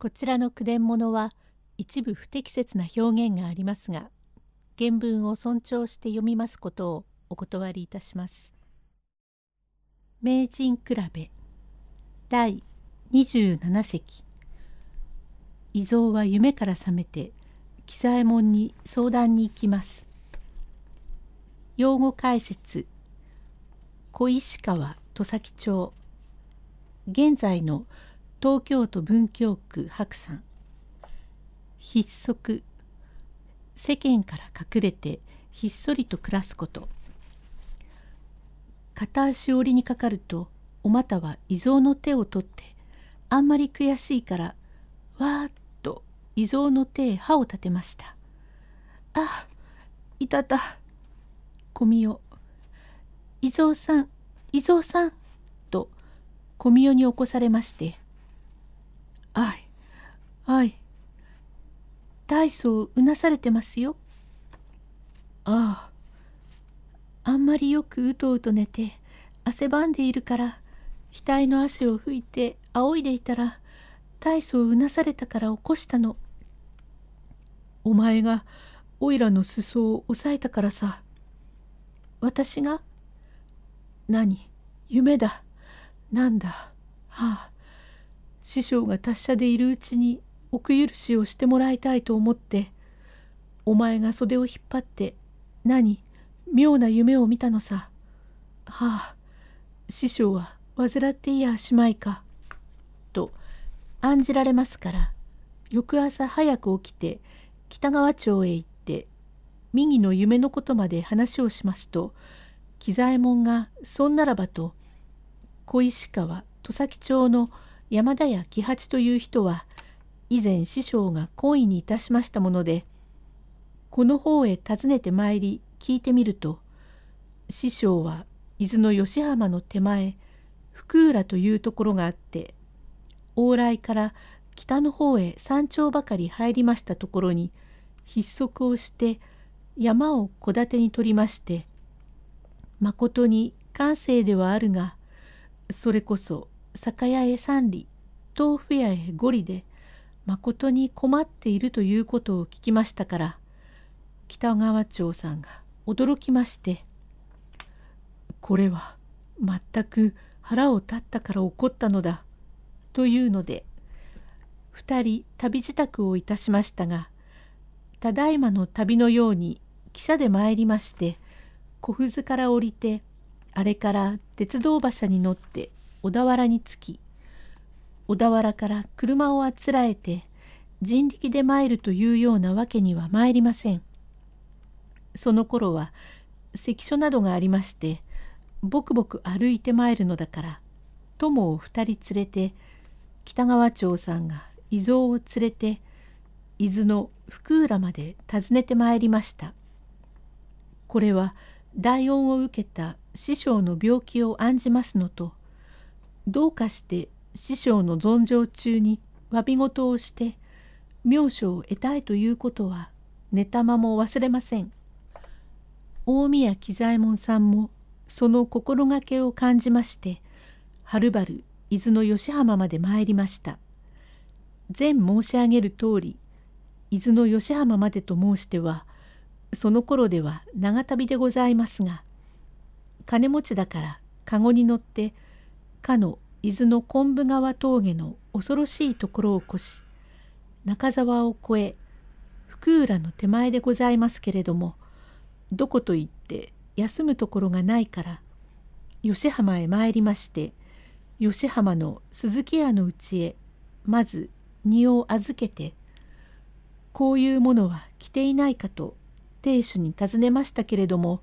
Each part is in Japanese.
こちらの句伝物は一部不適切な表現がありますが原文を尊重して読みますことをお断りいたします。名人比べ第27席伊蔵は夢から覚めて喜左衛門に相談に行きます。用語解説小石川土佐町現在の東京都文京区白山。筆足世間から隠れてひっそりと暮らすこと。片足折りにかかるとお股は遺蔵の手を取ってあんまり悔しいからわーっと遺蔵の手へ歯を立てました。あいた。た小見代伊蔵さん伊蔵さんと小見代に起こされまして、あい。大層うなされてますよ。ああ。あんまりよくうとうと寝て汗ばんでいるから額の汗を拭いて仰いでいたら大層うなされたから起こしたの。お前がおいらの裾を押さえたからさ。私が？何？夢だ。なんだ？はあ。師匠が達者でいるうちに奥許しをしてもらいたいと思ってお前が袖を引っ張って何妙な夢を見たのさ。はあ師匠は患っていやしまいか。と案じられますから翌朝早く起きて北川町へ行って右の夢のことまで話をしますと喜左衛門がそんならばと小石川戸崎町の山田屋喜八という人は以前師匠が懇意にいたしましたものでこの方へ訪ねてまいり聞いてみると師匠は伊豆の吉浜の手前福浦というところがあって往来から北の方へ山頂ばかり入りましたところに筆足をして山を戸建てに取りましてまことに感性ではあるがそれこそ酒屋へ三里豆腐屋へ五里でまことに困っているということを聞きましたから北川町さんが驚きまして「これは全く腹を立ったから怒ったのだ」というので2人旅支度をいたしましたがただいまの旅のように汽車で参りまして小布から降りてあれから鉄道馬車に乗って小田原に着き小田原から車をあつらえて人力で参るというようなわけには参りません。その頃は関所などがありましてぼくぼく歩いて参るのだから友を二人連れて北川町さんが伊蔵を連れて伊豆の福浦まで訪ねてまいりました。これは大恩を受けた師匠の病気を案じますのとどうかして師匠の存上中に詫び事をして妙所を得たいということは寝たまも忘れません。大宮喜左衛門さんもその心がけを感じましてはるばる伊豆の吉浜まで参りました。前申し上げる通り伊豆の吉浜までと申してはその頃では長旅でございますが金持ちだから籠に乗ってかの伊豆の昆布川峠の恐ろしいところを越し中沢を越え福浦の手前でございますけれどもどこと言って休むところがないから吉浜へ参りまして吉浜の鈴木屋のうちへまず荷を預けてこういうものは着ていないかと亭主に尋ねましたけれども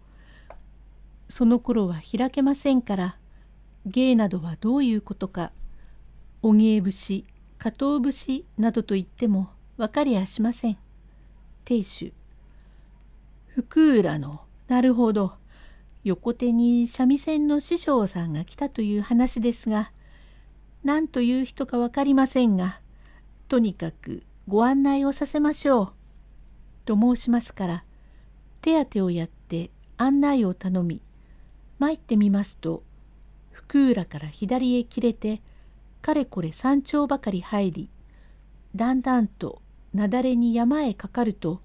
その頃は開けませんから芸などはどういうことか鬼芸節加藤節などと言っても分かりやしません。亭主福浦のなるほど横手に三味線の師匠さんが来たという話ですが何という人か分かりませんがとにかくご案内をさせましょう。と申しますから手当てをやって案内を頼み参ってみますと福浦から左へ切れてかれこれ山頂ばかり入りだんだんと雪崩に山へかかると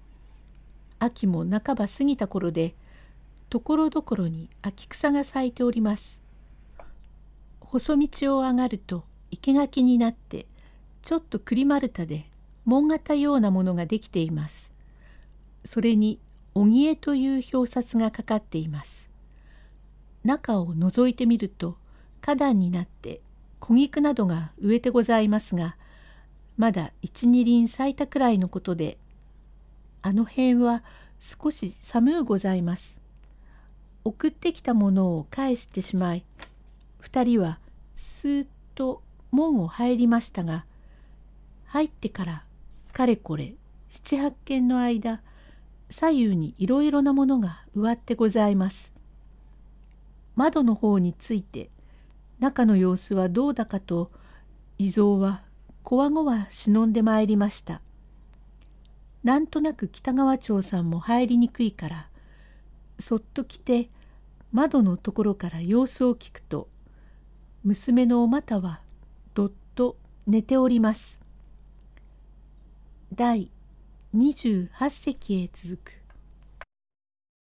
秋も半ば過ぎた頃でところどころに秋草が咲いております。細道を上がると生垣になってちょっと栗丸太で門型ようなものができています。それに荻江という表札がかかっています。中を覗いてみると花壇になって小菊などが植えてございますがまだ一二輪咲いたくらいのことであの辺は少し寒うございます。送ってきたものを返してしまい二人はスーッと門を入りましたが入ってからかれこれ七八軒の間左右にいろいろなものが植わってございます。窓の方について中の様子はどうだかと伊蔵はこわごわ忍んでまいりました。なんとなく北川町さんも入りにくいからそっと来て窓のところから様子を聞くと娘のお股はどっと寝ております。第28隻へ続く